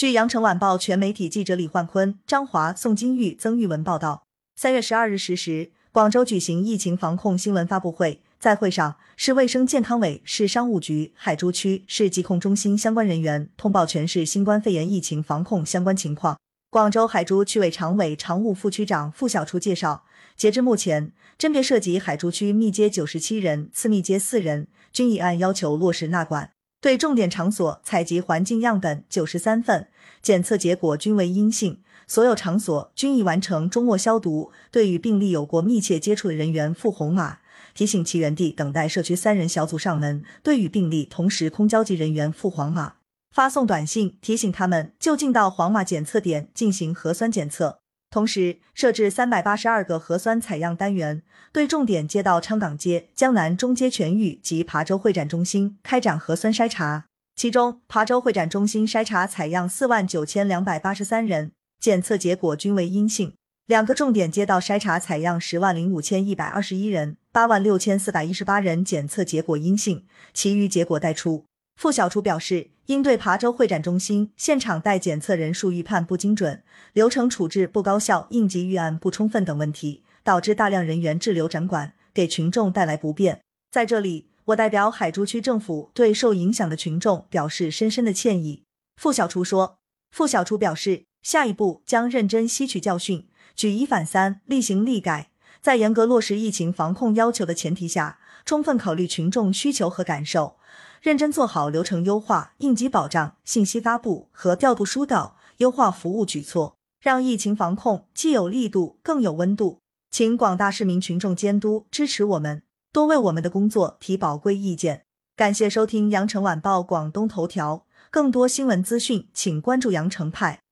据羊城晚报全媒体记者李焕坤、张华、宋金玉、曾玉文报道，三月十二日十时，广州举行疫情防控新闻发布会。在会上，市卫生健康委、市商务局、海珠区市疾控中心相关人员通报全市新冠肺炎疫情防控相关情况。广州海珠区委常委、常务副区长付小初介绍，截至目前，甄别涉及海珠区密接九十七人、次密接四人，均已按要求落实纳管。对重点场所采集环境样本九十三份，检测结果均为阴性，所有场所均已完成终末消毒。对与病例有过密切接触的人员赴红码。提醒其原地等待社区三人小组上门，对与病例同时空交集人员赴黄码，发送短信提醒他们就近到黄码检测点进行核酸检测。同时设置三百八十二个核酸采样单元，对重点街道昌岗街、江南中街全域及琶洲会展中心开展核酸筛查。其中，琶洲会展中心筛查采样四万九千两百八十三人，检测结果均为阴性。两个重点街道筛查采样十万零五千一百二十一人，八万六千四百一十八人检测结果阴性，其余结果待出。付小厨表示，应对琶洲会展中心现场待检测人数预判不精准、流程处置不高效、应急预案不充分等问题，导致大量人员滞留展馆，给群众带来不便。在这里，我代表海珠区政府对受影响的群众表示深深的歉意。付小厨说，付小厨表示，下一步将认真吸取教训。举一反三，厉行厉改，在严格落实疫情防控要求的前提下，充分考虑群众需求和感受，认真做好流程优化、应急保障、信息发布和调度疏导、优化服务举措，让疫情防控既有力度更有温度。请广大市民群众监督支持我们，多为我们的工作提宝贵意见。感谢收听羊城晚报广东头条，更多新闻资讯，请关注羊城派。